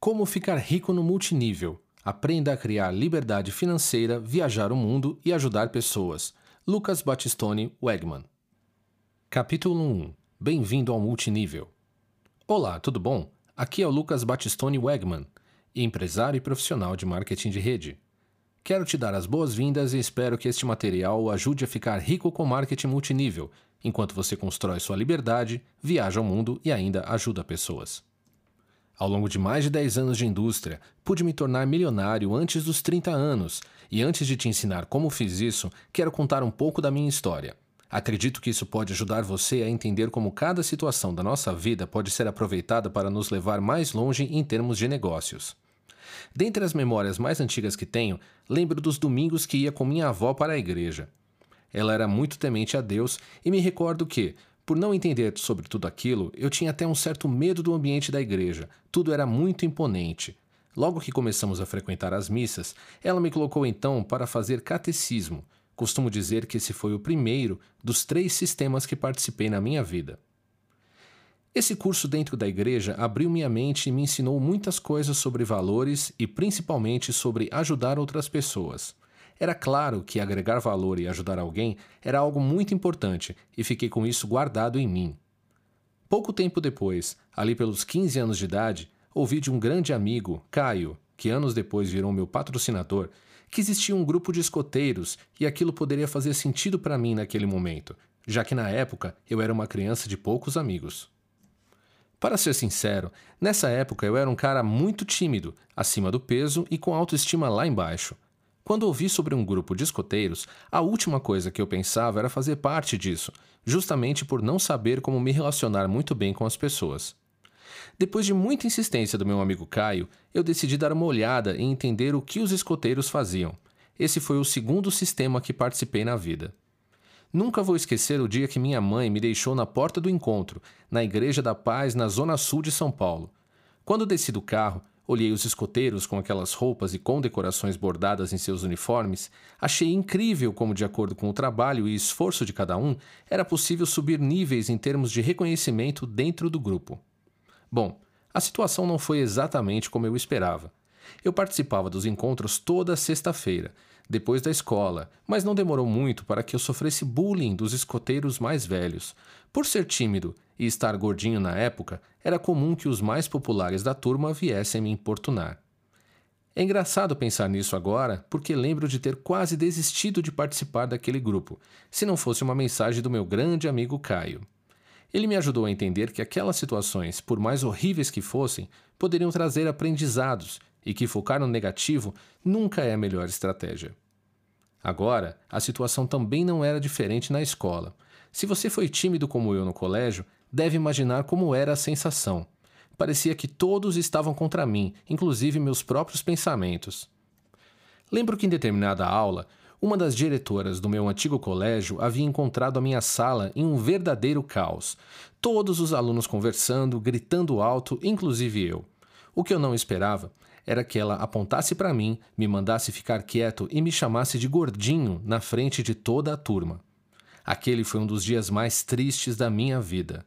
Como ficar rico no multinível. Aprenda a criar liberdade financeira, viajar o mundo e ajudar pessoas. Lucas Battistoni Wegman. Capítulo 1 Bem-vindo ao multinível. Olá, tudo bom? Aqui é o Lucas Battistoni Wegman, empresário e profissional de marketing de rede. Quero te dar as boas-vindas e espero que este material o ajude a ficar rico com marketing multinível, enquanto você constrói sua liberdade, viaja ao mundo e ainda ajuda pessoas. Ao longo de mais de 10 anos de indústria, pude me tornar milionário antes dos 30 anos, e antes de te ensinar como fiz isso, quero contar um pouco da minha história. Acredito que isso pode ajudar você a entender como cada situação da nossa vida pode ser aproveitada para nos levar mais longe em termos de negócios. Dentre as memórias mais antigas que tenho, lembro dos domingos que ia com minha avó para a igreja. Ela era muito temente a Deus e me recordo que, por não entender sobre tudo aquilo, eu tinha até um certo medo do ambiente da igreja. Tudo era muito imponente. Logo que começamos a frequentar as missas, ela me colocou então para fazer catecismo. Costumo dizer que esse foi o primeiro dos três sistemas que participei na minha vida. Esse curso dentro da igreja abriu minha mente e me ensinou muitas coisas sobre valores e principalmente sobre ajudar outras pessoas. Era claro que agregar valor e ajudar alguém era algo muito importante e fiquei com isso guardado em mim. Pouco tempo depois, ali pelos 15 anos de idade, ouvi de um grande amigo, Caio, que anos depois virou meu patrocinador, que existia um grupo de escoteiros e aquilo poderia fazer sentido para mim naquele momento, já que na época eu era uma criança de poucos amigos. Para ser sincero, nessa época eu era um cara muito tímido, acima do peso e com autoestima lá embaixo. Quando ouvi sobre um grupo de escoteiros, a última coisa que eu pensava era fazer parte disso, justamente por não saber como me relacionar muito bem com as pessoas. Depois de muita insistência do meu amigo Caio, eu decidi dar uma olhada e entender o que os escoteiros faziam. Esse foi o segundo sistema que participei na vida. Nunca vou esquecer o dia que minha mãe me deixou na porta do encontro, na Igreja da Paz, na zona sul de São Paulo. Quando desci do carro, Olhei os escoteiros com aquelas roupas e com decorações bordadas em seus uniformes. Achei incrível como, de acordo com o trabalho e esforço de cada um, era possível subir níveis em termos de reconhecimento dentro do grupo. Bom, a situação não foi exatamente como eu esperava. Eu participava dos encontros toda sexta-feira, depois da escola, mas não demorou muito para que eu sofresse bullying dos escoteiros mais velhos. Por ser tímido e estar gordinho na época, era comum que os mais populares da turma viessem me importunar. É engraçado pensar nisso agora, porque lembro de ter quase desistido de participar daquele grupo, se não fosse uma mensagem do meu grande amigo Caio. Ele me ajudou a entender que aquelas situações, por mais horríveis que fossem, poderiam trazer aprendizados e que focar no negativo nunca é a melhor estratégia. Agora, a situação também não era diferente na escola. Se você foi tímido como eu no colégio, deve imaginar como era a sensação. Parecia que todos estavam contra mim, inclusive meus próprios pensamentos. Lembro que em determinada aula, uma das diretoras do meu antigo colégio havia encontrado a minha sala em um verdadeiro caos. Todos os alunos conversando, gritando alto, inclusive eu. O que eu não esperava era que ela apontasse para mim, me mandasse ficar quieto e me chamasse de gordinho na frente de toda a turma. Aquele foi um dos dias mais tristes da minha vida.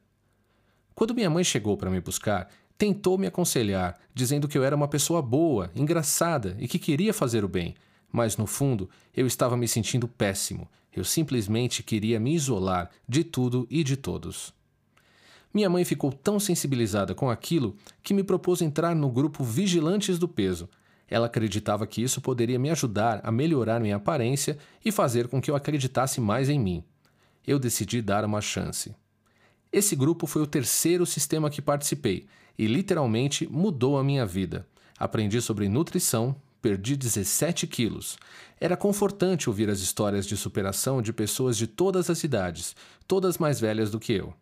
Quando minha mãe chegou para me buscar, tentou me aconselhar, dizendo que eu era uma pessoa boa, engraçada e que queria fazer o bem, mas no fundo eu estava me sentindo péssimo. Eu simplesmente queria me isolar de tudo e de todos. Minha mãe ficou tão sensibilizada com aquilo que me propôs entrar no grupo Vigilantes do Peso. Ela acreditava que isso poderia me ajudar a melhorar minha aparência e fazer com que eu acreditasse mais em mim. Eu decidi dar uma chance. Esse grupo foi o terceiro sistema que participei e literalmente mudou a minha vida. Aprendi sobre nutrição, perdi 17 quilos. Era confortante ouvir as histórias de superação de pessoas de todas as idades, todas mais velhas do que eu.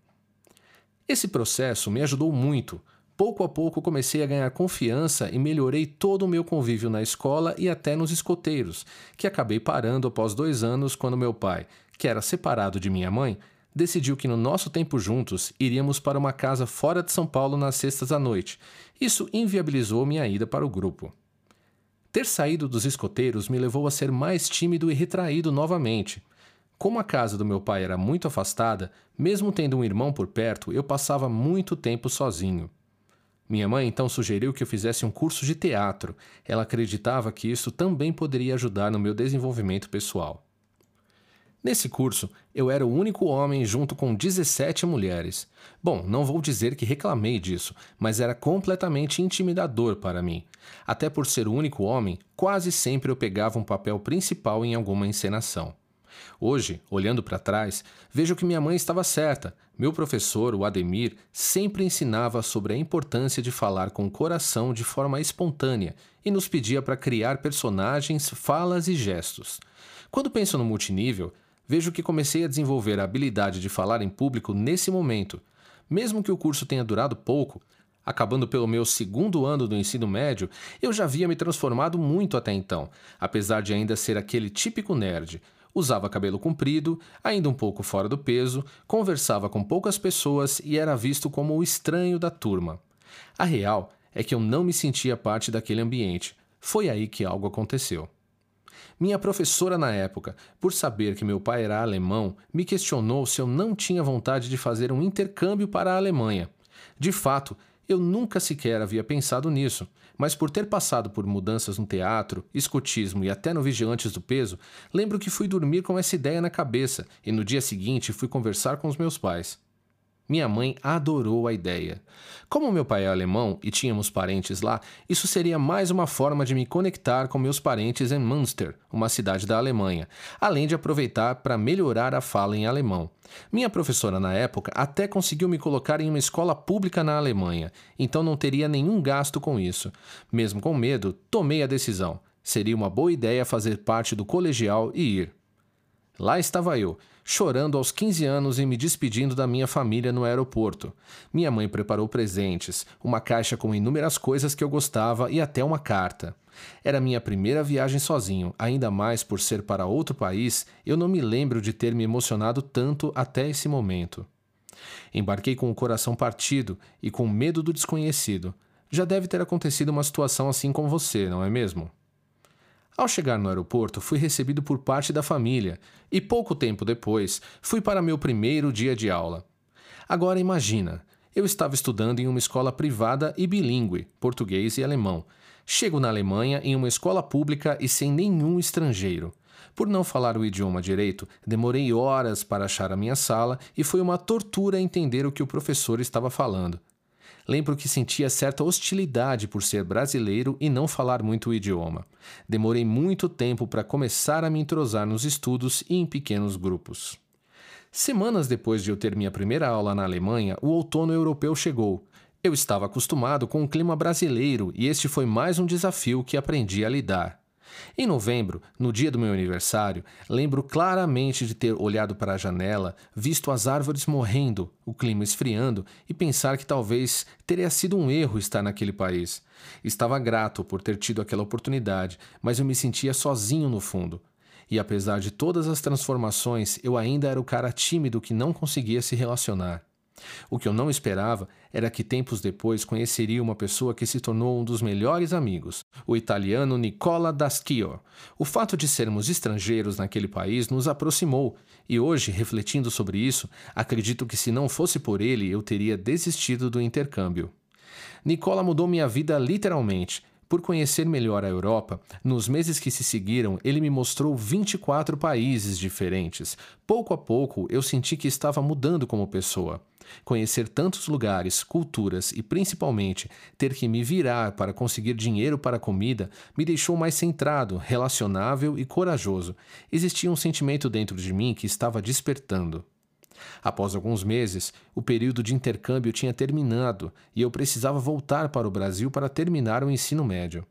Esse processo me ajudou muito. Pouco a pouco comecei a ganhar confiança e melhorei todo o meu convívio na escola e até nos escoteiros, que acabei parando após dois anos quando meu pai, que era separado de minha mãe, decidiu que no nosso tempo juntos iríamos para uma casa fora de São Paulo nas sextas à noite. Isso inviabilizou minha ida para o grupo. Ter saído dos escoteiros me levou a ser mais tímido e retraído novamente. Como a casa do meu pai era muito afastada, mesmo tendo um irmão por perto, eu passava muito tempo sozinho. Minha mãe então sugeriu que eu fizesse um curso de teatro. Ela acreditava que isso também poderia ajudar no meu desenvolvimento pessoal. Nesse curso, eu era o único homem junto com 17 mulheres. Bom, não vou dizer que reclamei disso, mas era completamente intimidador para mim. Até por ser o único homem, quase sempre eu pegava um papel principal em alguma encenação. Hoje, olhando para trás, vejo que minha mãe estava certa. Meu professor, o Ademir, sempre ensinava sobre a importância de falar com o coração de forma espontânea e nos pedia para criar personagens, falas e gestos. Quando penso no multinível, vejo que comecei a desenvolver a habilidade de falar em público nesse momento. Mesmo que o curso tenha durado pouco, acabando pelo meu segundo ano do ensino médio, eu já havia me transformado muito até então, apesar de ainda ser aquele típico nerd. Usava cabelo comprido, ainda um pouco fora do peso, conversava com poucas pessoas e era visto como o estranho da turma. A real é que eu não me sentia parte daquele ambiente. Foi aí que algo aconteceu. Minha professora na época, por saber que meu pai era alemão, me questionou se eu não tinha vontade de fazer um intercâmbio para a Alemanha. De fato, eu nunca sequer havia pensado nisso, mas por ter passado por mudanças no teatro, escotismo e até no Vigilantes do Peso, lembro que fui dormir com essa ideia na cabeça e no dia seguinte fui conversar com os meus pais. Minha mãe adorou a ideia. Como meu pai é alemão e tínhamos parentes lá, isso seria mais uma forma de me conectar com meus parentes em Münster, uma cidade da Alemanha, além de aproveitar para melhorar a fala em alemão. Minha professora na época até conseguiu me colocar em uma escola pública na Alemanha, então não teria nenhum gasto com isso. Mesmo com medo, tomei a decisão. Seria uma boa ideia fazer parte do colegial e ir. Lá estava eu, chorando aos 15 anos e me despedindo da minha família no aeroporto. Minha mãe preparou presentes, uma caixa com inúmeras coisas que eu gostava e até uma carta. Era minha primeira viagem sozinho, ainda mais por ser para outro país, eu não me lembro de ter me emocionado tanto até esse momento. Embarquei com o coração partido e com medo do desconhecido. Já deve ter acontecido uma situação assim com você, não é mesmo? Ao chegar no aeroporto, fui recebido por parte da família e pouco tempo depois fui para meu primeiro dia de aula. Agora imagina, eu estava estudando em uma escola privada e bilíngue, português e alemão. Chego na Alemanha em uma escola pública e sem nenhum estrangeiro. Por não falar o idioma direito, demorei horas para achar a minha sala e foi uma tortura entender o que o professor estava falando. Lembro que sentia certa hostilidade por ser brasileiro e não falar muito o idioma. Demorei muito tempo para começar a me entrosar nos estudos e em pequenos grupos. Semanas depois de eu ter minha primeira aula na Alemanha, o outono europeu chegou. Eu estava acostumado com o clima brasileiro e este foi mais um desafio que aprendi a lidar. Em novembro, no dia do meu aniversário, lembro claramente de ter olhado para a janela, visto as árvores morrendo, o clima esfriando e pensar que talvez teria sido um erro estar naquele país. Estava grato por ter tido aquela oportunidade, mas eu me sentia sozinho no fundo. E apesar de todas as transformações, eu ainda era o cara tímido que não conseguia se relacionar. O que eu não esperava era que tempos depois conheceria uma pessoa que se tornou um dos melhores amigos, o italiano Nicola Daschio. O fato de sermos estrangeiros naquele país nos aproximou, e hoje, refletindo sobre isso, acredito que se não fosse por ele eu teria desistido do intercâmbio. Nicola mudou minha vida literalmente. Por conhecer melhor a Europa, nos meses que se seguiram, ele me mostrou 24 países diferentes. Pouco a pouco, eu senti que estava mudando como pessoa. Conhecer tantos lugares, culturas e principalmente ter que me virar para conseguir dinheiro para comida me deixou mais centrado, relacionável e corajoso. Existia um sentimento dentro de mim que estava despertando. Após alguns meses, o período de intercâmbio tinha terminado e eu precisava voltar para o Brasil para terminar o ensino médio.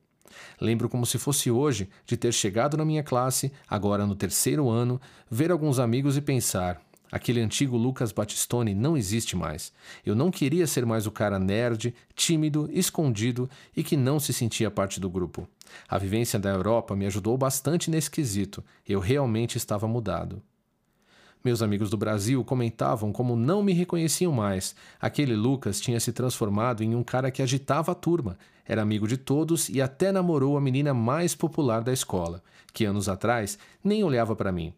Lembro como se fosse hoje de ter chegado na minha classe, agora no terceiro ano, ver alguns amigos e pensar: aquele antigo Lucas Batistone não existe mais. Eu não queria ser mais o cara nerd, tímido, escondido e que não se sentia parte do grupo. A vivência da Europa me ajudou bastante nesse quesito. Eu realmente estava mudado. Meus amigos do Brasil comentavam como não me reconheciam mais. Aquele Lucas tinha se transformado em um cara que agitava a turma, era amigo de todos e até namorou a menina mais popular da escola, que anos atrás nem olhava para mim.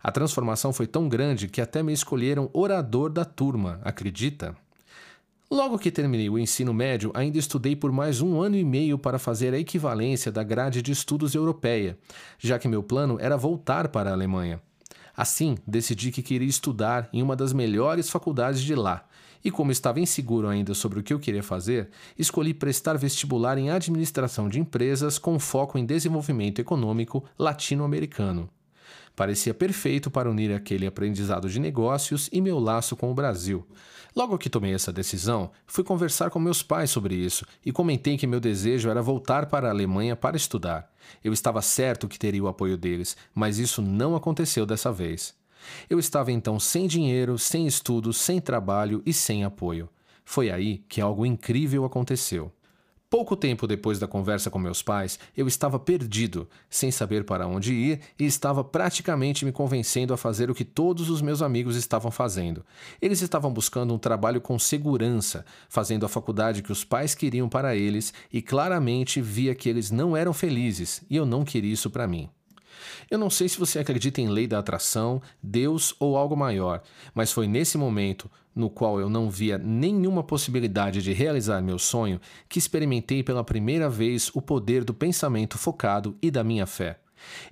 A transformação foi tão grande que até me escolheram orador da turma, acredita? Logo que terminei o ensino médio, ainda estudei por mais um ano e meio para fazer a equivalência da grade de estudos europeia, já que meu plano era voltar para a Alemanha. Assim, decidi que queria estudar em uma das melhores faculdades de lá. E como estava inseguro ainda sobre o que eu queria fazer, escolhi prestar vestibular em administração de empresas com foco em desenvolvimento econômico latino-americano. Parecia perfeito para unir aquele aprendizado de negócios e meu laço com o Brasil. Logo que tomei essa decisão, fui conversar com meus pais sobre isso e comentei que meu desejo era voltar para a Alemanha para estudar. Eu estava certo que teria o apoio deles, mas isso não aconteceu dessa vez. Eu estava então sem dinheiro, sem estudos, sem trabalho e sem apoio. Foi aí que algo incrível aconteceu. Pouco tempo depois da conversa com meus pais, eu estava perdido, sem saber para onde ir e estava praticamente me convencendo a fazer o que todos os meus amigos estavam fazendo. Eles estavam buscando um trabalho com segurança, fazendo a faculdade que os pais queriam para eles e claramente via que eles não eram felizes e eu não queria isso para mim. Eu não sei se você acredita em lei da atração, Deus ou algo maior, mas foi nesse momento, no qual eu não via nenhuma possibilidade de realizar meu sonho, que experimentei pela primeira vez o poder do pensamento focado e da minha fé.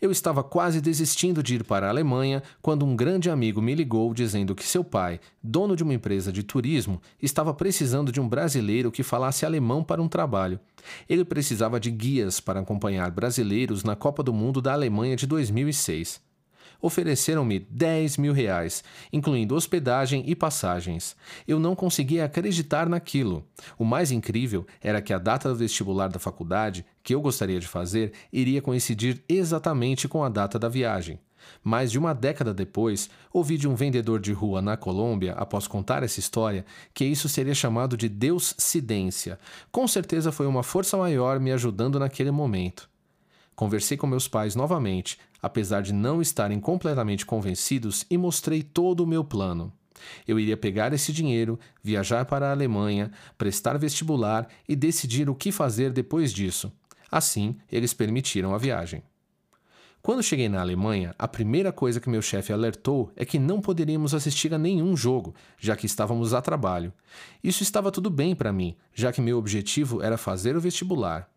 Eu estava quase desistindo de ir para a Alemanha quando um grande amigo me ligou dizendo que seu pai, dono de uma empresa de turismo, estava precisando de um brasileiro que falasse alemão para um trabalho. Ele precisava de guias para acompanhar brasileiros na Copa do Mundo da Alemanha de 2006 ofereceram-me 10 mil reais, incluindo hospedagem e passagens. Eu não conseguia acreditar naquilo. O mais incrível era que a data do vestibular da faculdade, que eu gostaria de fazer, iria coincidir exatamente com a data da viagem. Mais de uma década depois, ouvi de um vendedor de rua na Colômbia, após contar essa história, que isso seria chamado de Deus-cidência. Com certeza foi uma força maior me ajudando naquele momento. Conversei com meus pais novamente, apesar de não estarem completamente convencidos, e mostrei todo o meu plano. Eu iria pegar esse dinheiro, viajar para a Alemanha, prestar vestibular e decidir o que fazer depois disso. Assim, eles permitiram a viagem. Quando cheguei na Alemanha, a primeira coisa que meu chefe alertou é que não poderíamos assistir a nenhum jogo, já que estávamos a trabalho. Isso estava tudo bem para mim, já que meu objetivo era fazer o vestibular.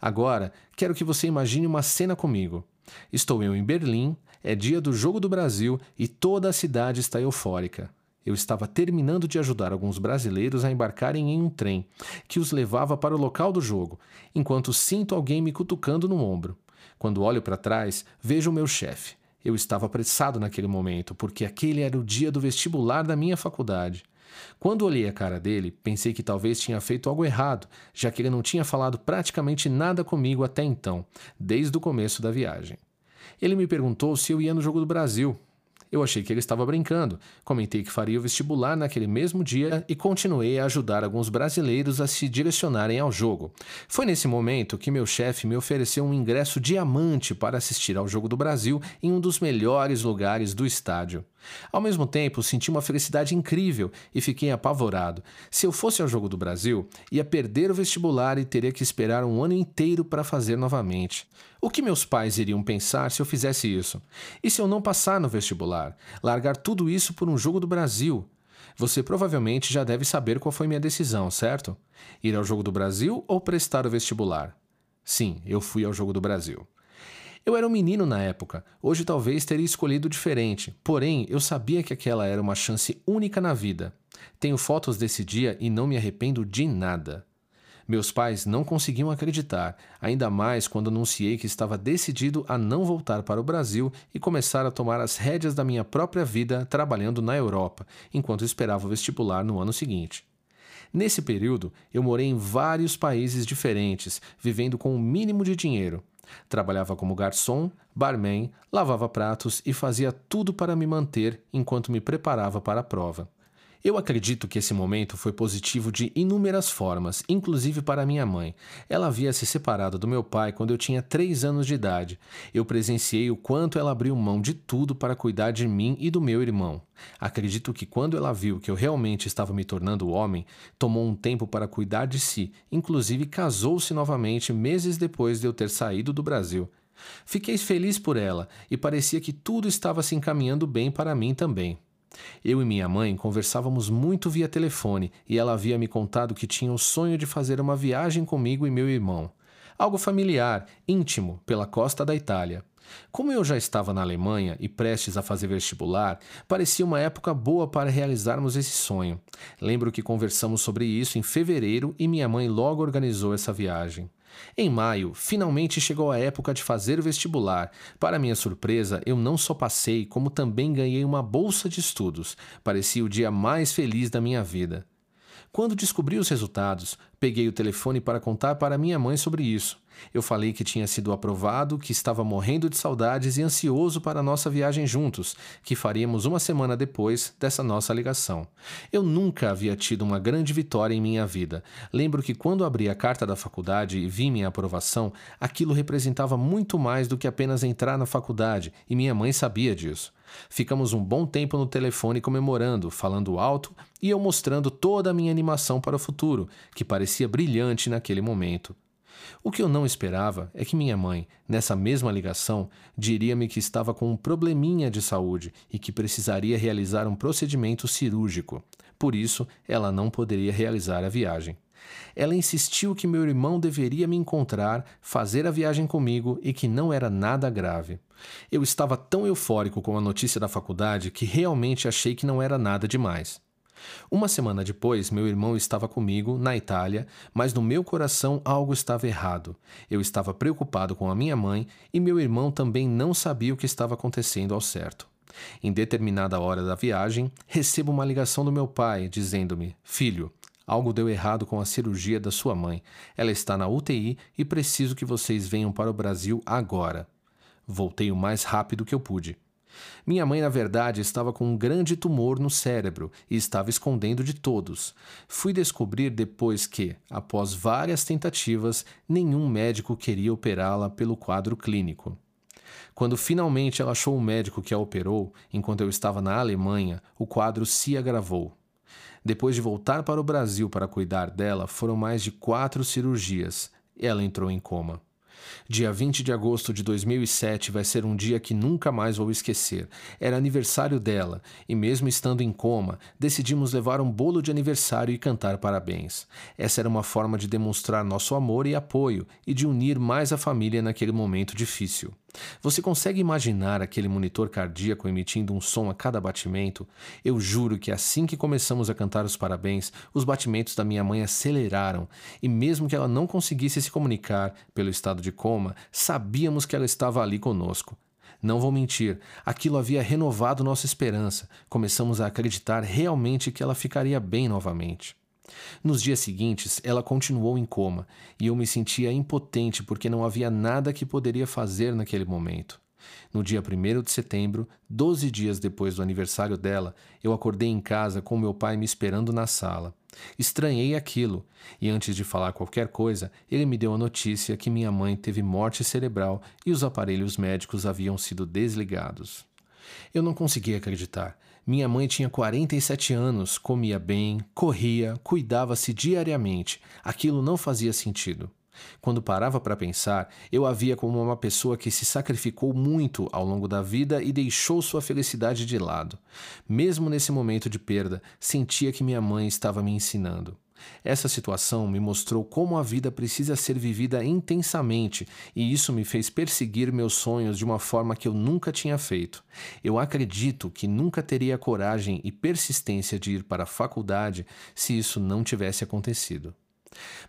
Agora, quero que você imagine uma cena comigo. Estou eu em Berlim, é dia do Jogo do Brasil e toda a cidade está eufórica. Eu estava terminando de ajudar alguns brasileiros a embarcarem em um trem que os levava para o local do jogo, enquanto sinto alguém me cutucando no ombro. Quando olho para trás, vejo o meu chefe. Eu estava apressado naquele momento, porque aquele era o dia do vestibular da minha faculdade. Quando olhei a cara dele, pensei que talvez tinha feito algo errado, já que ele não tinha falado praticamente nada comigo até então, desde o começo da viagem. Ele me perguntou se eu ia no Jogo do Brasil, eu achei que ele estava brincando. Comentei que faria o vestibular naquele mesmo dia e continuei a ajudar alguns brasileiros a se direcionarem ao jogo. Foi nesse momento que meu chefe me ofereceu um ingresso diamante para assistir ao Jogo do Brasil em um dos melhores lugares do estádio. Ao mesmo tempo, senti uma felicidade incrível e fiquei apavorado. Se eu fosse ao Jogo do Brasil, ia perder o vestibular e teria que esperar um ano inteiro para fazer novamente. O que meus pais iriam pensar se eu fizesse isso? E se eu não passar no vestibular? Largar tudo isso por um jogo do Brasil? Você provavelmente já deve saber qual foi minha decisão, certo? Ir ao Jogo do Brasil ou prestar o vestibular? Sim, eu fui ao Jogo do Brasil. Eu era um menino na época, hoje talvez teria escolhido diferente, porém eu sabia que aquela era uma chance única na vida. Tenho fotos desse dia e não me arrependo de nada. Meus pais não conseguiam acreditar, ainda mais quando anunciei que estava decidido a não voltar para o Brasil e começar a tomar as rédeas da minha própria vida trabalhando na Europa, enquanto esperava o vestibular no ano seguinte. Nesse período, eu morei em vários países diferentes, vivendo com o mínimo de dinheiro. Trabalhava como garçom, barman, lavava pratos e fazia tudo para me manter enquanto me preparava para a prova. Eu acredito que esse momento foi positivo de inúmeras formas, inclusive para minha mãe. Ela havia se separado do meu pai quando eu tinha três anos de idade. Eu presenciei o quanto ela abriu mão de tudo para cuidar de mim e do meu irmão. Acredito que quando ela viu que eu realmente estava me tornando homem, tomou um tempo para cuidar de si, inclusive casou-se novamente meses depois de eu ter saído do Brasil. Fiquei feliz por ela e parecia que tudo estava se encaminhando bem para mim também. Eu e minha mãe conversávamos muito via telefone e ela havia me contado que tinha o sonho de fazer uma viagem comigo e meu irmão. Algo familiar, íntimo, pela costa da Itália. Como eu já estava na Alemanha e prestes a fazer vestibular, parecia uma época boa para realizarmos esse sonho. Lembro que conversamos sobre isso em fevereiro e minha mãe logo organizou essa viagem. Em maio, finalmente chegou a época de fazer o vestibular. Para minha surpresa, eu não só passei, como também ganhei uma bolsa de estudos. Parecia o dia mais feliz da minha vida. Quando descobri os resultados, peguei o telefone para contar para minha mãe sobre isso. Eu falei que tinha sido aprovado, que estava morrendo de saudades e ansioso para a nossa viagem juntos, que faríamos uma semana depois dessa nossa ligação. Eu nunca havia tido uma grande vitória em minha vida. Lembro que quando abri a carta da faculdade e vi minha aprovação, aquilo representava muito mais do que apenas entrar na faculdade, e minha mãe sabia disso. Ficamos um bom tempo no telefone comemorando, falando alto e eu mostrando toda a minha animação para o futuro, que parecia brilhante naquele momento. O que eu não esperava é que minha mãe, nessa mesma ligação, diria-me que estava com um probleminha de saúde e que precisaria realizar um procedimento cirúrgico. Por isso, ela não poderia realizar a viagem. Ela insistiu que meu irmão deveria me encontrar, fazer a viagem comigo e que não era nada grave. Eu estava tão eufórico com a notícia da faculdade que realmente achei que não era nada demais. Uma semana depois, meu irmão estava comigo na Itália, mas no meu coração algo estava errado. Eu estava preocupado com a minha mãe e meu irmão também não sabia o que estava acontecendo ao certo. Em determinada hora da viagem, recebo uma ligação do meu pai dizendo-me: Filho, algo deu errado com a cirurgia da sua mãe. Ela está na UTI e preciso que vocês venham para o Brasil agora. Voltei o mais rápido que eu pude. Minha mãe, na verdade, estava com um grande tumor no cérebro e estava escondendo de todos. Fui descobrir depois que, após várias tentativas, nenhum médico queria operá-la pelo quadro clínico. Quando finalmente ela achou o médico que a operou, enquanto eu estava na Alemanha, o quadro se agravou. Depois de voltar para o Brasil para cuidar dela, foram mais de quatro cirurgias. Ela entrou em coma. Dia 20 de agosto de 2007 vai ser um dia que nunca mais vou esquecer. Era aniversário dela e, mesmo estando em coma, decidimos levar um bolo de aniversário e cantar parabéns. Essa era uma forma de demonstrar nosso amor e apoio e de unir mais a família naquele momento difícil. Você consegue imaginar aquele monitor cardíaco emitindo um som a cada batimento? Eu juro que assim que começamos a cantar os parabéns, os batimentos da minha mãe aceleraram e, mesmo que ela não conseguisse se comunicar pelo estado de coma, sabíamos que ela estava ali conosco. Não vou mentir, aquilo havia renovado nossa esperança. Começamos a acreditar realmente que ela ficaria bem novamente. Nos dias seguintes, ela continuou em coma e eu me sentia impotente porque não havia nada que poderia fazer naquele momento. No dia 1 de setembro, 12 dias depois do aniversário dela, eu acordei em casa com meu pai me esperando na sala. Estranhei aquilo, e antes de falar qualquer coisa, ele me deu a notícia que minha mãe teve morte cerebral e os aparelhos médicos haviam sido desligados. Eu não conseguia acreditar. Minha mãe tinha 47 anos, comia bem, corria, cuidava-se diariamente. Aquilo não fazia sentido. Quando parava para pensar, eu a via como uma pessoa que se sacrificou muito ao longo da vida e deixou sua felicidade de lado. Mesmo nesse momento de perda, sentia que minha mãe estava me ensinando. Essa situação me mostrou como a vida precisa ser vivida intensamente, e isso me fez perseguir meus sonhos de uma forma que eu nunca tinha feito. Eu acredito que nunca teria coragem e persistência de ir para a faculdade se isso não tivesse acontecido.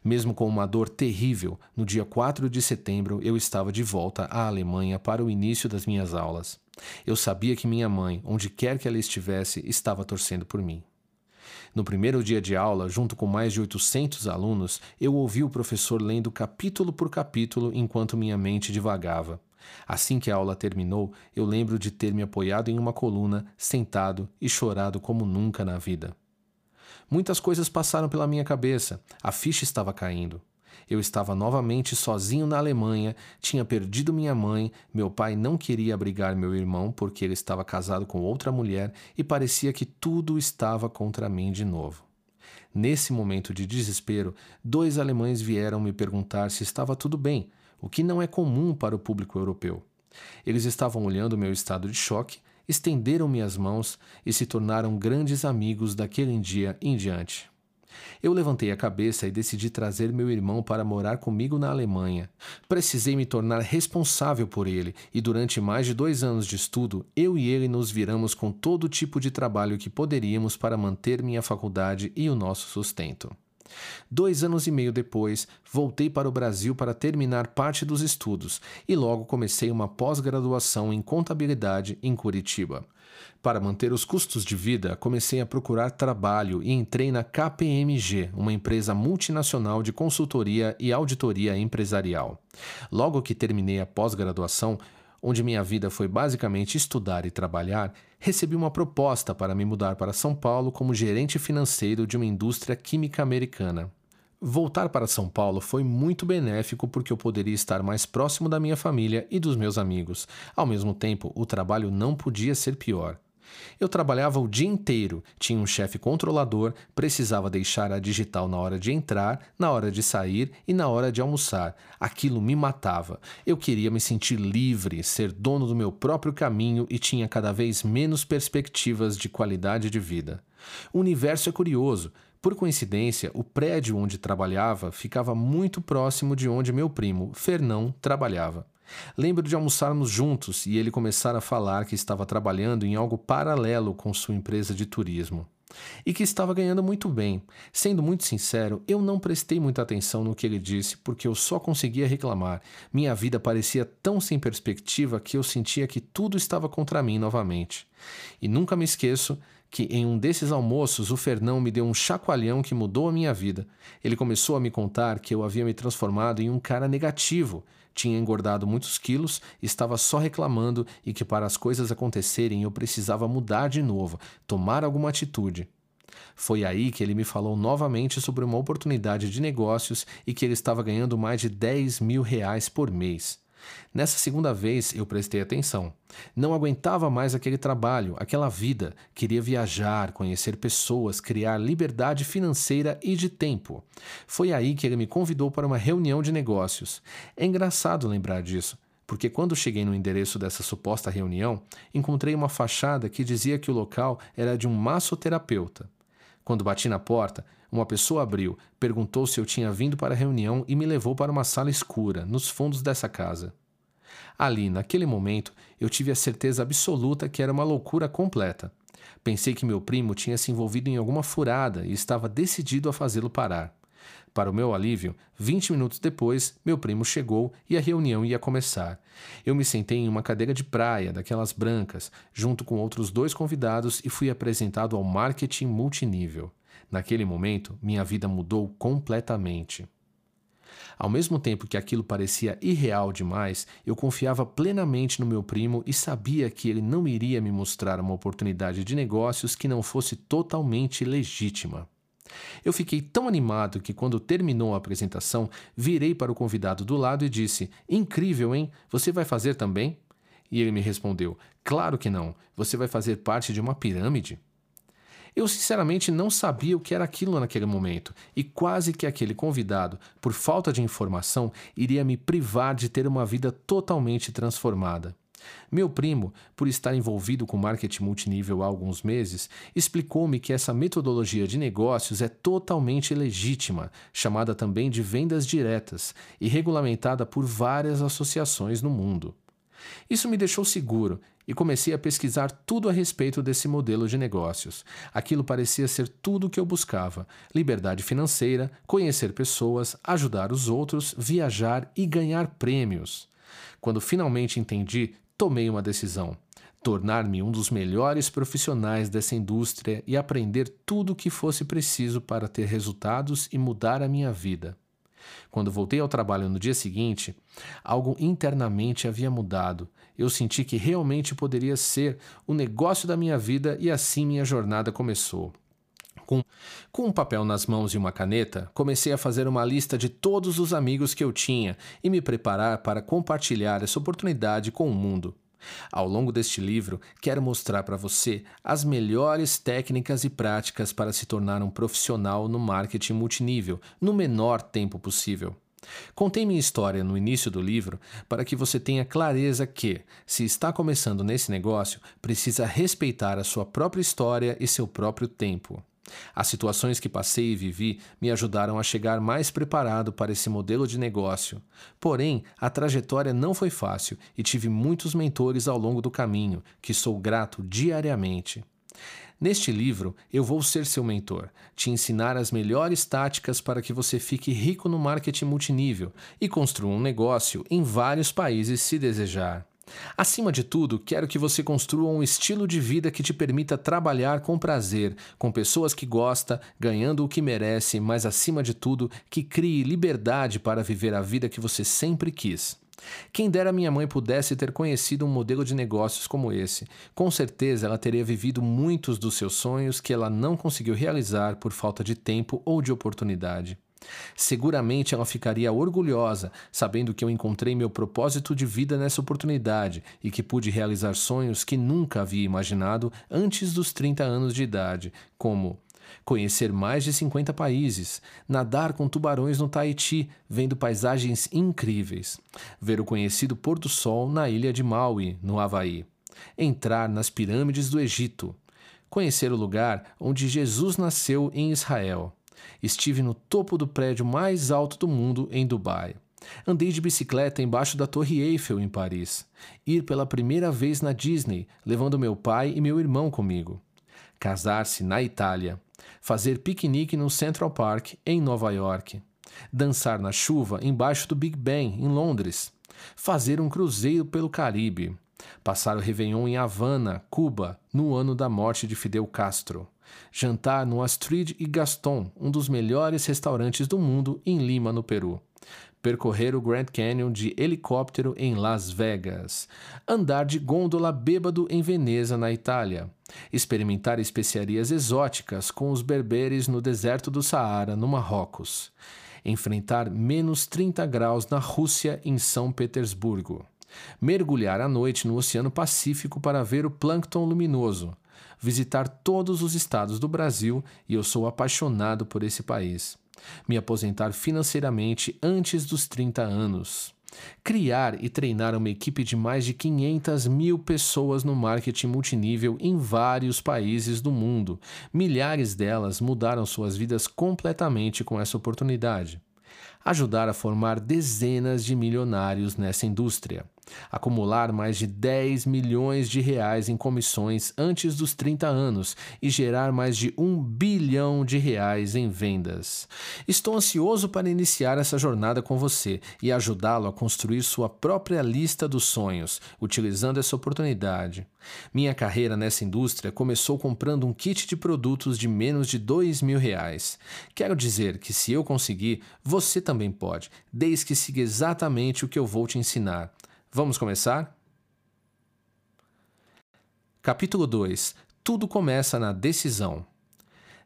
Mesmo com uma dor terrível, no dia 4 de setembro eu estava de volta à Alemanha para o início das minhas aulas. Eu sabia que minha mãe, onde quer que ela estivesse, estava torcendo por mim. No primeiro dia de aula, junto com mais de 800 alunos, eu ouvi o professor lendo capítulo por capítulo enquanto minha mente divagava. Assim que a aula terminou, eu lembro de ter me apoiado em uma coluna, sentado e chorado como nunca na vida. Muitas coisas passaram pela minha cabeça. A ficha estava caindo. Eu estava novamente sozinho na Alemanha, tinha perdido minha mãe, meu pai não queria abrigar meu irmão porque ele estava casado com outra mulher e parecia que tudo estava contra mim de novo. Nesse momento de desespero, dois alemães vieram me perguntar se estava tudo bem, o que não é comum para o público europeu. Eles estavam olhando meu estado de choque estenderam-me as mãos e se tornaram grandes amigos daquele dia em diante. Eu levantei a cabeça e decidi trazer meu irmão para morar comigo na Alemanha. Precisei me tornar responsável por ele, e durante mais de dois anos de estudo, eu e ele nos viramos com todo tipo de trabalho que poderíamos para manter minha faculdade e o nosso sustento. Dois anos e meio depois, voltei para o Brasil para terminar parte dos estudos e logo comecei uma pós-graduação em contabilidade em Curitiba. Para manter os custos de vida, comecei a procurar trabalho e entrei na KPMG, uma empresa multinacional de consultoria e auditoria empresarial. Logo que terminei a pós-graduação, onde minha vida foi basicamente estudar e trabalhar, recebi uma proposta para me mudar para São Paulo como gerente financeiro de uma indústria química americana. Voltar para São Paulo foi muito benéfico porque eu poderia estar mais próximo da minha família e dos meus amigos. Ao mesmo tempo, o trabalho não podia ser pior. Eu trabalhava o dia inteiro, tinha um chefe controlador, precisava deixar a digital na hora de entrar, na hora de sair e na hora de almoçar. Aquilo me matava. Eu queria me sentir livre, ser dono do meu próprio caminho e tinha cada vez menos perspectivas de qualidade de vida. O universo é curioso. Por coincidência, o prédio onde trabalhava ficava muito próximo de onde meu primo, Fernão, trabalhava. Lembro de almoçarmos juntos e ele começar a falar que estava trabalhando em algo paralelo com sua empresa de turismo. E que estava ganhando muito bem. Sendo muito sincero, eu não prestei muita atenção no que ele disse porque eu só conseguia reclamar. Minha vida parecia tão sem perspectiva que eu sentia que tudo estava contra mim novamente. E nunca me esqueço que em um desses almoços o Fernão me deu um chacoalhão que mudou a minha vida. Ele começou a me contar que eu havia me transformado em um cara negativo, tinha engordado muitos quilos, estava só reclamando e que para as coisas acontecerem eu precisava mudar de novo, tomar alguma atitude. Foi aí que ele me falou novamente sobre uma oportunidade de negócios e que ele estava ganhando mais de 10 mil reais por mês. Nessa segunda vez eu prestei atenção. Não aguentava mais aquele trabalho, aquela vida. Queria viajar, conhecer pessoas, criar liberdade financeira e de tempo. Foi aí que ele me convidou para uma reunião de negócios. É engraçado lembrar disso porque quando cheguei no endereço dessa suposta reunião, encontrei uma fachada que dizia que o local era de um massoterapeuta. Quando bati na porta, uma pessoa abriu, perguntou se eu tinha vindo para a reunião e me levou para uma sala escura, nos fundos dessa casa. Ali, naquele momento, eu tive a certeza absoluta que era uma loucura completa. Pensei que meu primo tinha se envolvido em alguma furada e estava decidido a fazê-lo parar. Para o meu alívio, vinte minutos depois, meu primo chegou e a reunião ia começar. Eu me sentei em uma cadeira de praia, daquelas brancas, junto com outros dois convidados e fui apresentado ao marketing multinível. Naquele momento, minha vida mudou completamente. Ao mesmo tempo que aquilo parecia irreal demais, eu confiava plenamente no meu primo e sabia que ele não iria me mostrar uma oportunidade de negócios que não fosse totalmente legítima. Eu fiquei tão animado que, quando terminou a apresentação, virei para o convidado do lado e disse: Incrível, hein? Você vai fazer também? E ele me respondeu: Claro que não. Você vai fazer parte de uma pirâmide. Eu sinceramente não sabia o que era aquilo naquele momento, e quase que aquele convidado, por falta de informação, iria me privar de ter uma vida totalmente transformada. Meu primo, por estar envolvido com marketing multinível há alguns meses, explicou-me que essa metodologia de negócios é totalmente legítima, chamada também de vendas diretas, e regulamentada por várias associações no mundo. Isso me deixou seguro e comecei a pesquisar tudo a respeito desse modelo de negócios. Aquilo parecia ser tudo o que eu buscava: liberdade financeira, conhecer pessoas, ajudar os outros, viajar e ganhar prêmios. Quando finalmente entendi, tomei uma decisão: tornar-me um dos melhores profissionais dessa indústria e aprender tudo o que fosse preciso para ter resultados e mudar a minha vida. Quando voltei ao trabalho no dia seguinte, algo internamente havia mudado. Eu senti que realmente poderia ser o negócio da minha vida e assim minha jornada começou. Com, com um papel nas mãos e uma caneta, comecei a fazer uma lista de todos os amigos que eu tinha e me preparar para compartilhar essa oportunidade com o mundo. Ao longo deste livro, quero mostrar para você as melhores técnicas e práticas para se tornar um profissional no marketing multinível no menor tempo possível. Contei minha história no início do livro para que você tenha clareza que, se está começando nesse negócio, precisa respeitar a sua própria história e seu próprio tempo. As situações que passei e vivi me ajudaram a chegar mais preparado para esse modelo de negócio. Porém, a trajetória não foi fácil e tive muitos mentores ao longo do caminho, que sou grato diariamente. Neste livro, eu vou ser seu mentor, te ensinar as melhores táticas para que você fique rico no marketing multinível e construa um negócio em vários países se desejar. Acima de tudo, quero que você construa um estilo de vida que te permita trabalhar com prazer, com pessoas que gosta, ganhando o que merece, mas acima de tudo, que crie liberdade para viver a vida que você sempre quis. Quem dera minha mãe pudesse ter conhecido um modelo de negócios como esse. Com certeza ela teria vivido muitos dos seus sonhos que ela não conseguiu realizar por falta de tempo ou de oportunidade. Seguramente ela ficaria orgulhosa, sabendo que eu encontrei meu propósito de vida nessa oportunidade e que pude realizar sonhos que nunca havia imaginado antes dos 30 anos de idade, como conhecer mais de 50 países, nadar com tubarões no Tahiti, vendo paisagens incríveis, ver o conhecido pôr do sol na ilha de Maui, no Havaí, entrar nas pirâmides do Egito, conhecer o lugar onde Jesus nasceu em Israel Estive no topo do prédio mais alto do mundo, em Dubai. Andei de bicicleta embaixo da Torre Eiffel, em Paris. Ir pela primeira vez na Disney, levando meu pai e meu irmão comigo. Casar-se na Itália. Fazer piquenique no Central Park, em Nova York. Dançar na chuva embaixo do Big Ben, em Londres. Fazer um cruzeiro pelo Caribe. Passar o Réveillon em Havana, Cuba, no ano da morte de Fidel Castro jantar no Astrid e Gaston, um dos melhores restaurantes do mundo, em Lima, no Peru. Percorrer o Grand Canyon de helicóptero em Las Vegas. Andar de gôndola bêbado em Veneza, na Itália. Experimentar especiarias exóticas com os berberes no deserto do Saara, no Marrocos. Enfrentar menos 30 graus na Rússia, em São Petersburgo. Mergulhar à noite no Oceano Pacífico para ver o plâncton luminoso visitar todos os estados do Brasil e eu sou apaixonado por esse país. Me aposentar financeiramente antes dos 30 anos. Criar e treinar uma equipe de mais de 500 mil pessoas no marketing multinível em vários países do mundo. Milhares delas mudaram suas vidas completamente com essa oportunidade. Ajudar a formar dezenas de milionários nessa indústria acumular mais de 10 milhões de reais em comissões antes dos 30 anos e gerar mais de um bilhão de reais em vendas. Estou ansioso para iniciar essa jornada com você e ajudá-lo a construir sua própria lista dos sonhos, utilizando essa oportunidade. Minha carreira nessa indústria começou comprando um kit de produtos de menos de dois mil reais. Quero dizer que se eu conseguir, você também pode, desde que siga exatamente o que eu vou te ensinar. Vamos começar? Capítulo 2 Tudo começa na decisão.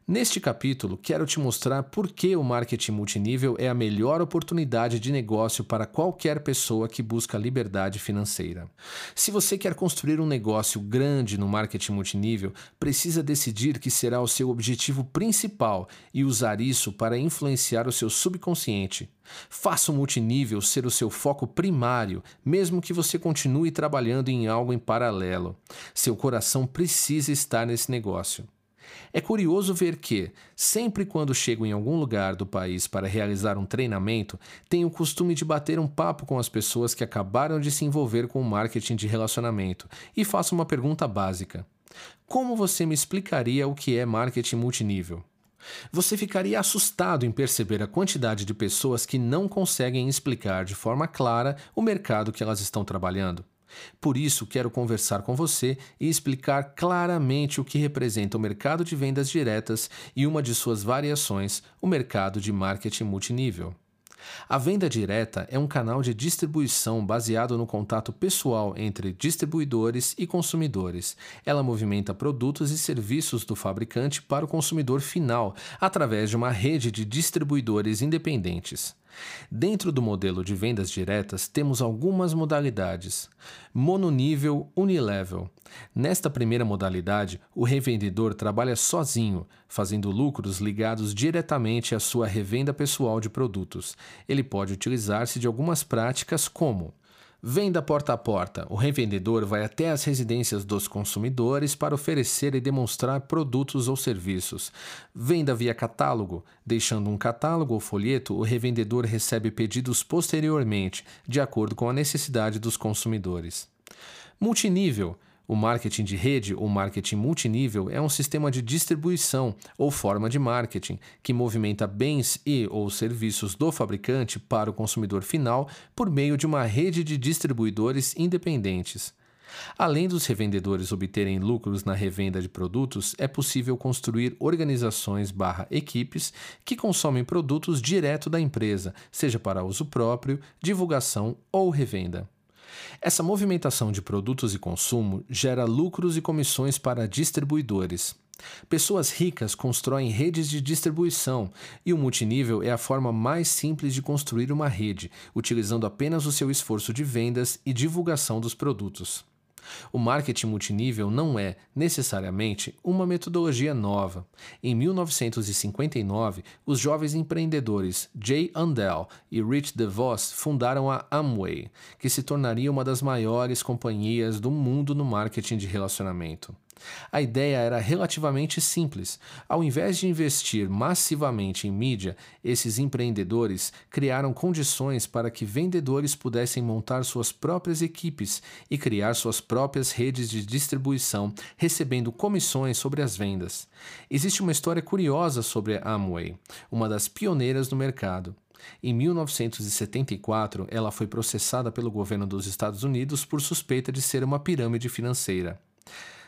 Neste capítulo, quero te mostrar por que o marketing multinível é a melhor oportunidade de negócio para qualquer pessoa que busca liberdade financeira. Se você quer construir um negócio grande no marketing multinível, precisa decidir que será o seu objetivo principal e usar isso para influenciar o seu subconsciente. Faça o multinível ser o seu foco primário, mesmo que você continue trabalhando em algo em paralelo. Seu coração precisa estar nesse negócio. É curioso ver que, sempre quando chego em algum lugar do país para realizar um treinamento, tenho o costume de bater um papo com as pessoas que acabaram de se envolver com o marketing de relacionamento e faço uma pergunta básica: Como você me explicaria o que é marketing multinível? Você ficaria assustado em perceber a quantidade de pessoas que não conseguem explicar de forma clara o mercado que elas estão trabalhando. Por isso, quero conversar com você e explicar claramente o que representa o mercado de vendas diretas e uma de suas variações, o mercado de marketing multinível. A venda direta é um canal de distribuição baseado no contato pessoal entre distribuidores e consumidores. Ela movimenta produtos e serviços do fabricante para o consumidor final através de uma rede de distribuidores independentes. Dentro do modelo de vendas diretas, temos algumas modalidades. Mononível unilevel. Nesta primeira modalidade, o revendedor trabalha sozinho, fazendo lucros ligados diretamente à sua revenda pessoal de produtos. Ele pode utilizar-se de algumas práticas como Venda porta a porta. O revendedor vai até as residências dos consumidores para oferecer e demonstrar produtos ou serviços. Venda via catálogo. Deixando um catálogo ou folheto, o revendedor recebe pedidos posteriormente, de acordo com a necessidade dos consumidores. Multinível. O marketing de rede ou marketing multinível é um sistema de distribuição ou forma de marketing que movimenta bens e ou serviços do fabricante para o consumidor final por meio de uma rede de distribuidores independentes. Além dos revendedores obterem lucros na revenda de produtos, é possível construir organizações barra equipes que consomem produtos direto da empresa, seja para uso próprio, divulgação ou revenda. Essa movimentação de produtos e consumo gera lucros e comissões para distribuidores. Pessoas ricas constroem redes de distribuição e o multinível é a forma mais simples de construir uma rede, utilizando apenas o seu esforço de vendas e divulgação dos produtos. O marketing multinível não é, necessariamente, uma metodologia nova. Em 1959, os jovens empreendedores Jay Andel e Rich DeVos fundaram a Amway, que se tornaria uma das maiores companhias do mundo no marketing de relacionamento. A ideia era relativamente simples. Ao invés de investir massivamente em mídia, esses empreendedores criaram condições para que vendedores pudessem montar suas próprias equipes e criar suas próprias redes de distribuição, recebendo comissões sobre as vendas. Existe uma história curiosa sobre a Amway, uma das pioneiras no mercado. Em 1974, ela foi processada pelo governo dos Estados Unidos por suspeita de ser uma pirâmide financeira.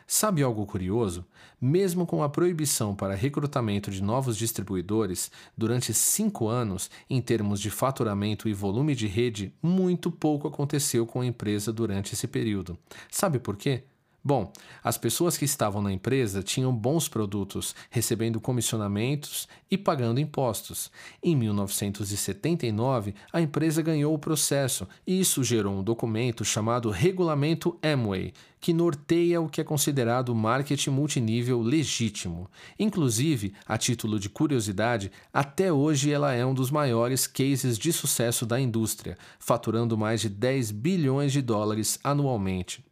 Sabe algo curioso? Mesmo com a proibição para recrutamento de novos distribuidores, durante cinco anos, em termos de faturamento e volume de rede, muito pouco aconteceu com a empresa durante esse período. Sabe por quê? Bom, as pessoas que estavam na empresa tinham bons produtos, recebendo comissionamentos e pagando impostos. Em 1979, a empresa ganhou o processo e isso gerou um documento chamado Regulamento Amway, que norteia o que é considerado marketing multinível legítimo. Inclusive, a título de curiosidade, até hoje ela é um dos maiores cases de sucesso da indústria, faturando mais de 10 bilhões de dólares anualmente.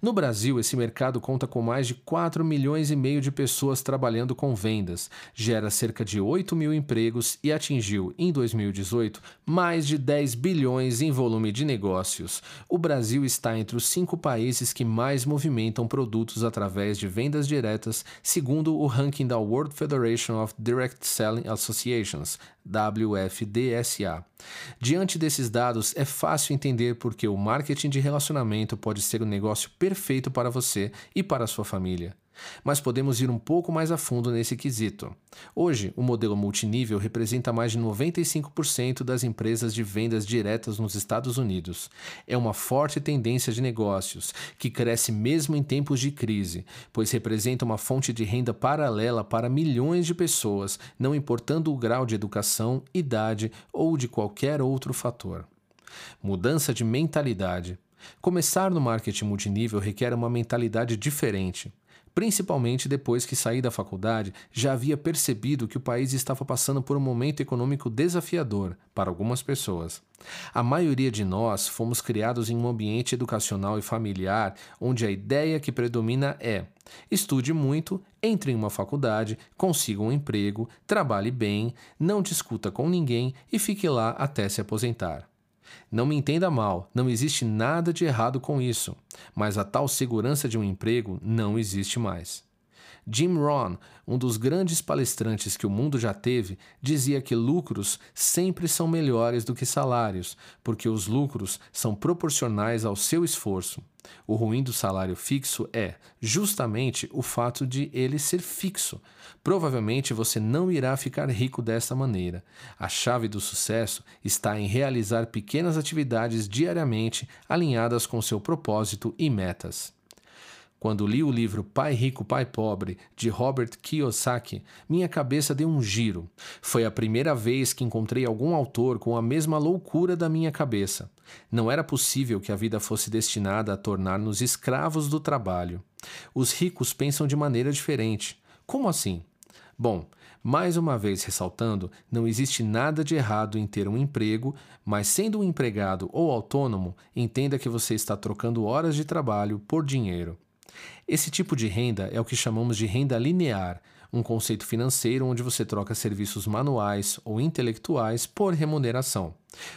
No Brasil, esse mercado conta com mais de 4 milhões e meio de pessoas trabalhando com vendas, gera cerca de 8 mil empregos e atingiu, em 2018, mais de 10 bilhões em volume de negócios. O Brasil está entre os cinco países que mais movimentam produtos através de vendas diretas, segundo o ranking da World Federation of Direct Selling Associations, WFDSA. Diante desses dados, é fácil entender por que o marketing de relacionamento pode ser um negócio perfeito para você e para a sua família. Mas podemos ir um pouco mais a fundo nesse quesito. Hoje, o modelo multinível representa mais de 95% das empresas de vendas diretas nos Estados Unidos. É uma forte tendência de negócios, que cresce mesmo em tempos de crise, pois representa uma fonte de renda paralela para milhões de pessoas, não importando o grau de educação, idade ou de qualquer outro fator. Mudança de mentalidade. Começar no marketing multinível requer uma mentalidade diferente. Principalmente depois que saí da faculdade, já havia percebido que o país estava passando por um momento econômico desafiador para algumas pessoas. A maioria de nós fomos criados em um ambiente educacional e familiar onde a ideia que predomina é: estude muito, entre em uma faculdade, consiga um emprego, trabalhe bem, não discuta com ninguém e fique lá até se aposentar. Não me entenda mal, não existe nada de errado com isso, mas a tal segurança de um emprego não existe mais. Jim Rohn, um dos grandes palestrantes que o mundo já teve, dizia que lucros sempre são melhores do que salários, porque os lucros são proporcionais ao seu esforço. O ruim do salário fixo é, justamente, o fato de ele ser fixo. Provavelmente você não irá ficar rico dessa maneira. A chave do sucesso está em realizar pequenas atividades diariamente alinhadas com seu propósito e metas. Quando li o livro Pai Rico, Pai Pobre, de Robert Kiyosaki, minha cabeça deu um giro. Foi a primeira vez que encontrei algum autor com a mesma loucura da minha cabeça. Não era possível que a vida fosse destinada a tornar-nos escravos do trabalho. Os ricos pensam de maneira diferente. Como assim? Bom, mais uma vez ressaltando, não existe nada de errado em ter um emprego, mas sendo um empregado ou autônomo, entenda que você está trocando horas de trabalho por dinheiro. Esse tipo de renda é o que chamamos de renda linear, um conceito financeiro onde você troca serviços manuais ou intelectuais por remuneração.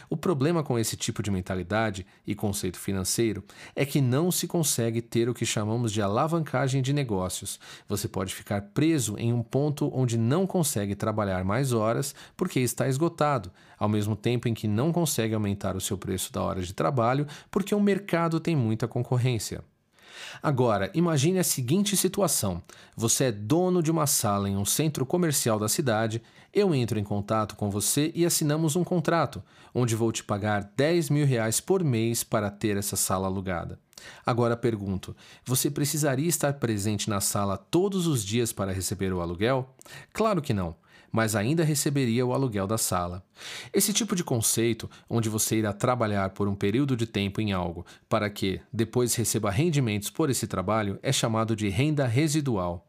O problema com esse tipo de mentalidade e conceito financeiro é que não se consegue ter o que chamamos de alavancagem de negócios. Você pode ficar preso em um ponto onde não consegue trabalhar mais horas porque está esgotado, ao mesmo tempo em que não consegue aumentar o seu preço da hora de trabalho porque o mercado tem muita concorrência. Agora, imagine a seguinte situação: você é dono de uma sala em um centro comercial da cidade, eu entro em contato com você e assinamos um contrato, onde vou te pagar 10 mil reais por mês para ter essa sala alugada. Agora pergunto: você precisaria estar presente na sala todos os dias para receber o aluguel? Claro que não mas ainda receberia o aluguel da sala. Esse tipo de conceito, onde você irá trabalhar por um período de tempo em algo para que depois receba rendimentos por esse trabalho, é chamado de renda residual.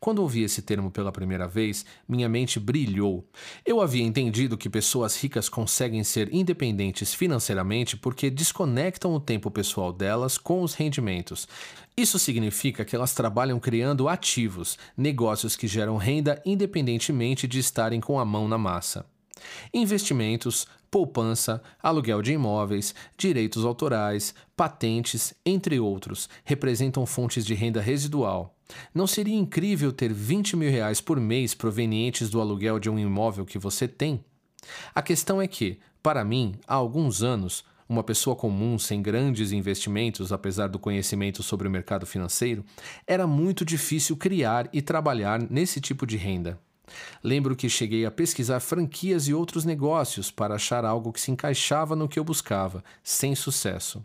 Quando ouvi esse termo pela primeira vez, minha mente brilhou. Eu havia entendido que pessoas ricas conseguem ser independentes financeiramente porque desconectam o tempo pessoal delas com os rendimentos. Isso significa que elas trabalham criando ativos, negócios que geram renda independentemente de estarem com a mão na massa. Investimentos, poupança, aluguel de imóveis, direitos autorais, patentes, entre outros, representam fontes de renda residual. Não seria incrível ter 20 mil reais por mês provenientes do aluguel de um imóvel que você tem? A questão é que, para mim, há alguns anos, uma pessoa comum sem grandes investimentos, apesar do conhecimento sobre o mercado financeiro, era muito difícil criar e trabalhar nesse tipo de renda. Lembro que cheguei a pesquisar franquias e outros negócios para achar algo que se encaixava no que eu buscava, sem sucesso.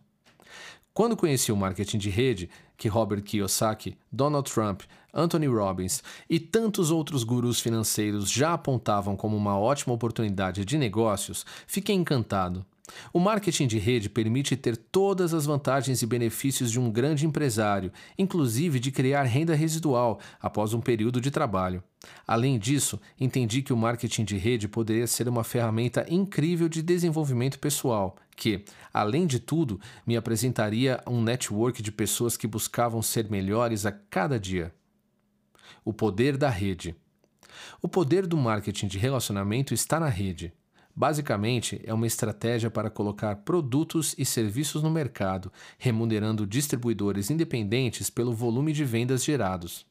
Quando conheci o marketing de rede, que Robert Kiyosaki, Donald Trump, Anthony Robbins e tantos outros gurus financeiros já apontavam como uma ótima oportunidade de negócios, fiquei encantado. O marketing de rede permite ter todas as vantagens e benefícios de um grande empresário, inclusive de criar renda residual após um período de trabalho. Além disso, entendi que o marketing de rede poderia ser uma ferramenta incrível de desenvolvimento pessoal, que, além de tudo, me apresentaria um network de pessoas que buscavam ser melhores a cada dia. O poder da rede. O poder do marketing de relacionamento está na rede. Basicamente, é uma estratégia para colocar produtos e serviços no mercado, remunerando distribuidores independentes pelo volume de vendas gerados.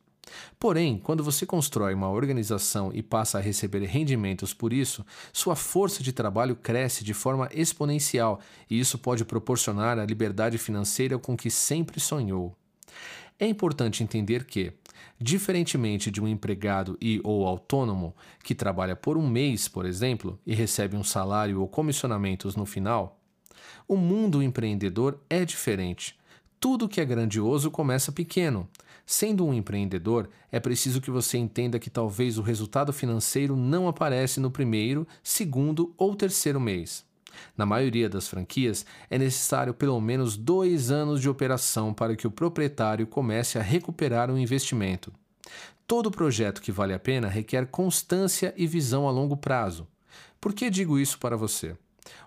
Porém, quando você constrói uma organização e passa a receber rendimentos por isso, sua força de trabalho cresce de forma exponencial e isso pode proporcionar a liberdade financeira com que sempre sonhou. É importante entender que, Diferentemente de um empregado e ou autônomo que trabalha por um mês, por exemplo, e recebe um salário ou comissionamentos no final, o mundo empreendedor é diferente. Tudo que é grandioso começa pequeno. Sendo um empreendedor, é preciso que você entenda que talvez o resultado financeiro não aparece no primeiro, segundo ou terceiro mês. Na maioria das franquias, é necessário pelo menos dois anos de operação para que o proprietário comece a recuperar o investimento. Todo projeto que vale a pena requer constância e visão a longo prazo. Por que digo isso para você?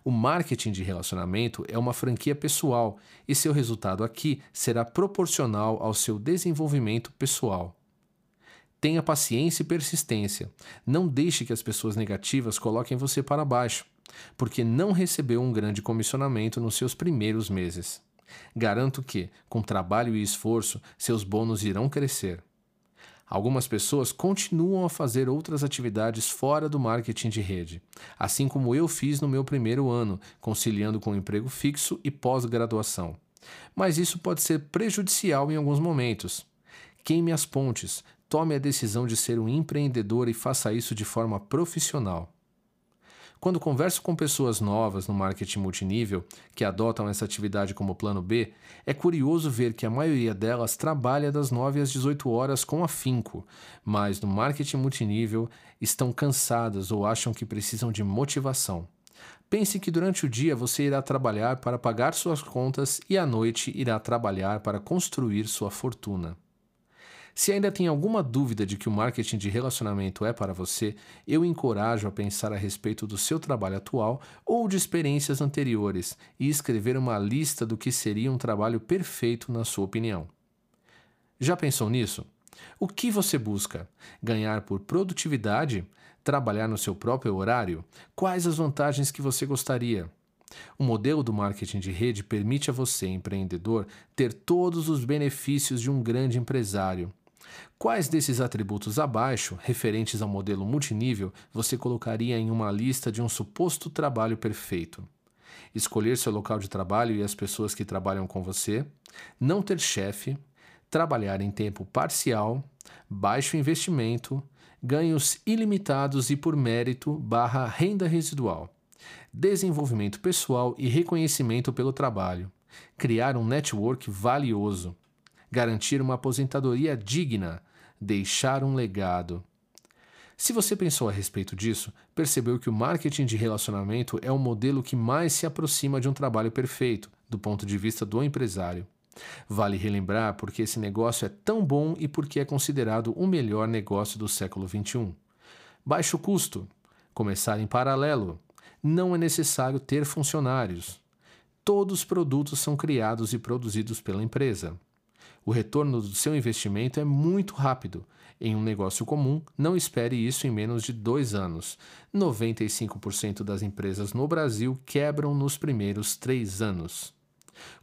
O marketing de relacionamento é uma franquia pessoal e seu resultado aqui será proporcional ao seu desenvolvimento pessoal. Tenha paciência e persistência. Não deixe que as pessoas negativas coloquem você para baixo porque não recebeu um grande comissionamento nos seus primeiros meses. Garanto que, com trabalho e esforço, seus bônus irão crescer. Algumas pessoas continuam a fazer outras atividades fora do marketing de rede, assim como eu fiz no meu primeiro ano, conciliando com emprego fixo e pós-graduação. Mas isso pode ser prejudicial em alguns momentos. Queime as pontes, tome a decisão de ser um empreendedor e faça isso de forma profissional. Quando converso com pessoas novas no marketing multinível que adotam essa atividade como plano B, é curioso ver que a maioria delas trabalha das 9 às 18 horas com afinco, mas no marketing multinível estão cansadas ou acham que precisam de motivação. Pense que durante o dia você irá trabalhar para pagar suas contas e à noite irá trabalhar para construir sua fortuna. Se ainda tem alguma dúvida de que o marketing de relacionamento é para você, eu encorajo a pensar a respeito do seu trabalho atual ou de experiências anteriores e escrever uma lista do que seria um trabalho perfeito na sua opinião. Já pensou nisso? O que você busca? Ganhar por produtividade? Trabalhar no seu próprio horário? Quais as vantagens que você gostaria? O modelo do marketing de rede permite a você, empreendedor, ter todos os benefícios de um grande empresário Quais desses atributos abaixo, referentes ao modelo multinível, você colocaria em uma lista de um suposto trabalho perfeito? Escolher seu local de trabalho e as pessoas que trabalham com você, não ter chefe, trabalhar em tempo parcial, baixo investimento, ganhos ilimitados e por mérito barra renda residual, desenvolvimento pessoal e reconhecimento pelo trabalho, criar um network valioso, garantir uma aposentadoria digna, deixar um legado. Se você pensou a respeito disso, percebeu que o marketing de relacionamento é o modelo que mais se aproxima de um trabalho perfeito, do ponto de vista do empresário. Vale relembrar porque esse negócio é tão bom e porque é considerado o melhor negócio do século XXI. Baixo custo, começar em paralelo, não é necessário ter funcionários. Todos os produtos são criados e produzidos pela empresa. O retorno do seu investimento é muito rápido. Em um negócio comum, não espere isso em menos de dois anos. 95% das empresas no Brasil quebram nos primeiros três anos.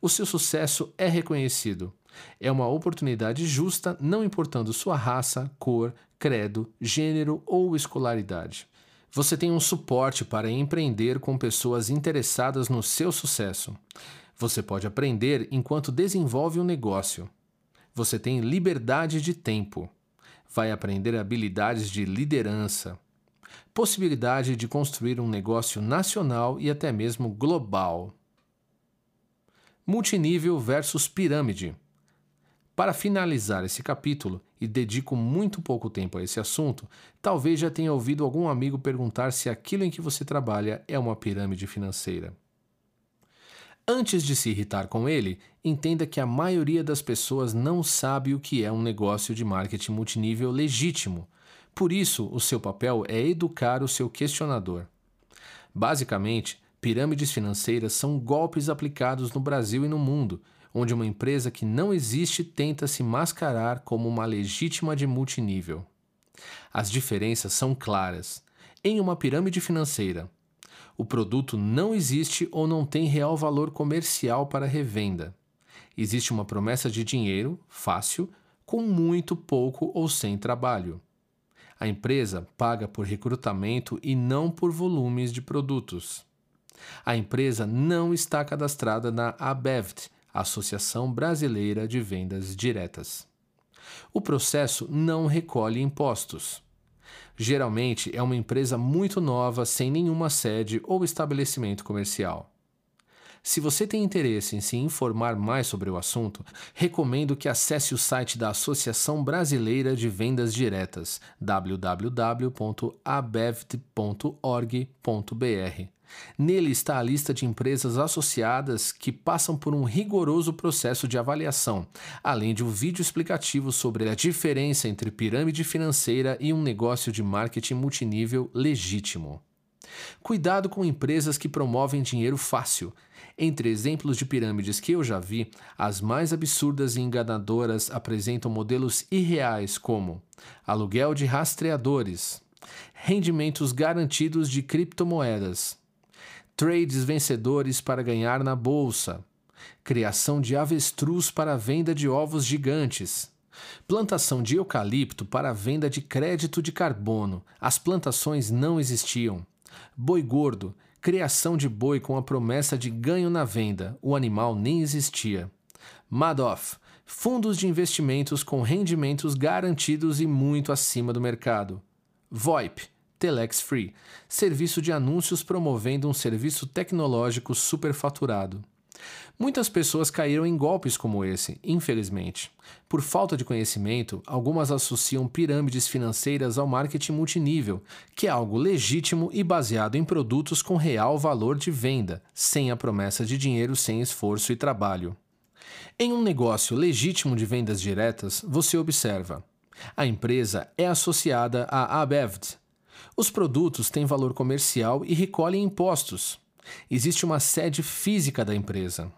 O seu sucesso é reconhecido. É uma oportunidade justa, não importando sua raça, cor, credo, gênero ou escolaridade. Você tem um suporte para empreender com pessoas interessadas no seu sucesso. Você pode aprender enquanto desenvolve o um negócio. Você tem liberdade de tempo. Vai aprender habilidades de liderança, possibilidade de construir um negócio nacional e até mesmo global. Multinível versus pirâmide. Para finalizar esse capítulo, e dedico muito pouco tempo a esse assunto, talvez já tenha ouvido algum amigo perguntar se aquilo em que você trabalha é uma pirâmide financeira. Antes de se irritar com ele, entenda que a maioria das pessoas não sabe o que é um negócio de marketing multinível legítimo. Por isso, o seu papel é educar o seu questionador. Basicamente, pirâmides financeiras são golpes aplicados no Brasil e no mundo, onde uma empresa que não existe tenta se mascarar como uma legítima de multinível. As diferenças são claras. Em uma pirâmide financeira, o produto não existe ou não tem real valor comercial para revenda. Existe uma promessa de dinheiro, fácil, com muito pouco ou sem trabalho. A empresa paga por recrutamento e não por volumes de produtos. A empresa não está cadastrada na ABEVT, Associação Brasileira de Vendas Diretas. O processo não recolhe impostos. Geralmente é uma empresa muito nova, sem nenhuma sede ou estabelecimento comercial. Se você tem interesse em se informar mais sobre o assunto, recomendo que acesse o site da Associação Brasileira de Vendas Diretas, www.abevt.org.br. Nele está a lista de empresas associadas que passam por um rigoroso processo de avaliação, além de um vídeo explicativo sobre a diferença entre pirâmide financeira e um negócio de marketing multinível legítimo. Cuidado com empresas que promovem dinheiro fácil. Entre exemplos de pirâmides que eu já vi, as mais absurdas e enganadoras apresentam modelos irreais como aluguel de rastreadores, rendimentos garantidos de criptomoedas, trades vencedores para ganhar na bolsa, criação de avestruz para a venda de ovos gigantes, plantação de eucalipto para a venda de crédito de carbono. As plantações não existiam. Boi gordo, criação de boi com a promessa de ganho na venda. O animal nem existia. Madoff, fundos de investimentos com rendimentos garantidos e muito acima do mercado. VoIP, Telex Free, serviço de anúncios promovendo um serviço tecnológico superfaturado. Muitas pessoas caíram em golpes como esse, infelizmente. Por falta de conhecimento, algumas associam pirâmides financeiras ao marketing multinível, que é algo legítimo e baseado em produtos com real valor de venda, sem a promessa de dinheiro sem esforço e trabalho. Em um negócio legítimo de vendas diretas, você observa: a empresa é associada à ABEVD. Os produtos têm valor comercial e recolhem impostos. Existe uma sede física da empresa.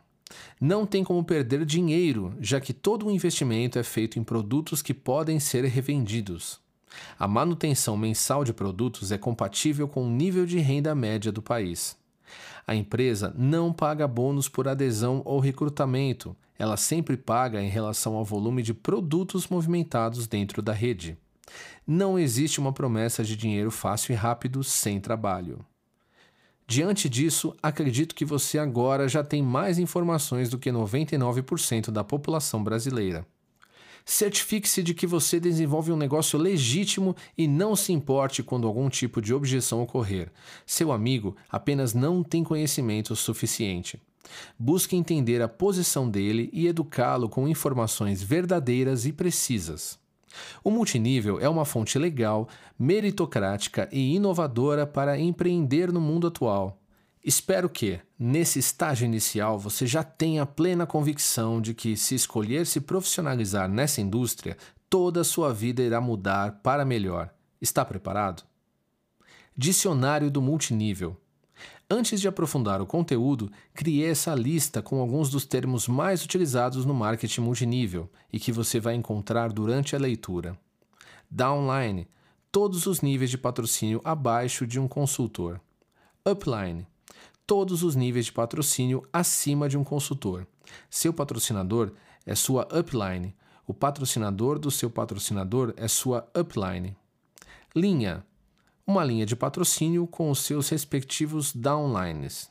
Não tem como perder dinheiro, já que todo o investimento é feito em produtos que podem ser revendidos. A manutenção mensal de produtos é compatível com o nível de renda média do país. A empresa não paga bônus por adesão ou recrutamento, ela sempre paga em relação ao volume de produtos movimentados dentro da rede. Não existe uma promessa de dinheiro fácil e rápido sem trabalho. Diante disso, acredito que você agora já tem mais informações do que 99% da população brasileira. Certifique-se de que você desenvolve um negócio legítimo e não se importe quando algum tipo de objeção ocorrer. Seu amigo apenas não tem conhecimento suficiente. Busque entender a posição dele e educá-lo com informações verdadeiras e precisas. O multinível é uma fonte legal, meritocrática e inovadora para empreender no mundo atual. Espero que, nesse estágio inicial, você já tenha plena convicção de que, se escolher se profissionalizar nessa indústria, toda a sua vida irá mudar para melhor. Está preparado? Dicionário do Multinível Antes de aprofundar o conteúdo, criei essa lista com alguns dos termos mais utilizados no marketing multinível e que você vai encontrar durante a leitura. Downline todos os níveis de patrocínio abaixo de um consultor. Upline todos os níveis de patrocínio acima de um consultor. Seu patrocinador é sua upline. O patrocinador do seu patrocinador é sua upline. Linha uma linha de patrocínio com os seus respectivos downlines.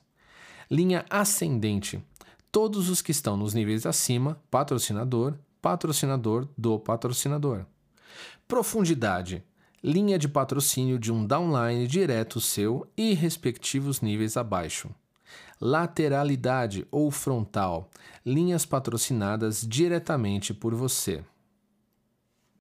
Linha ascendente: todos os que estão nos níveis acima, patrocinador, patrocinador do patrocinador. Profundidade: linha de patrocínio de um downline direto seu e respectivos níveis abaixo. Lateralidade ou frontal: linhas patrocinadas diretamente por você.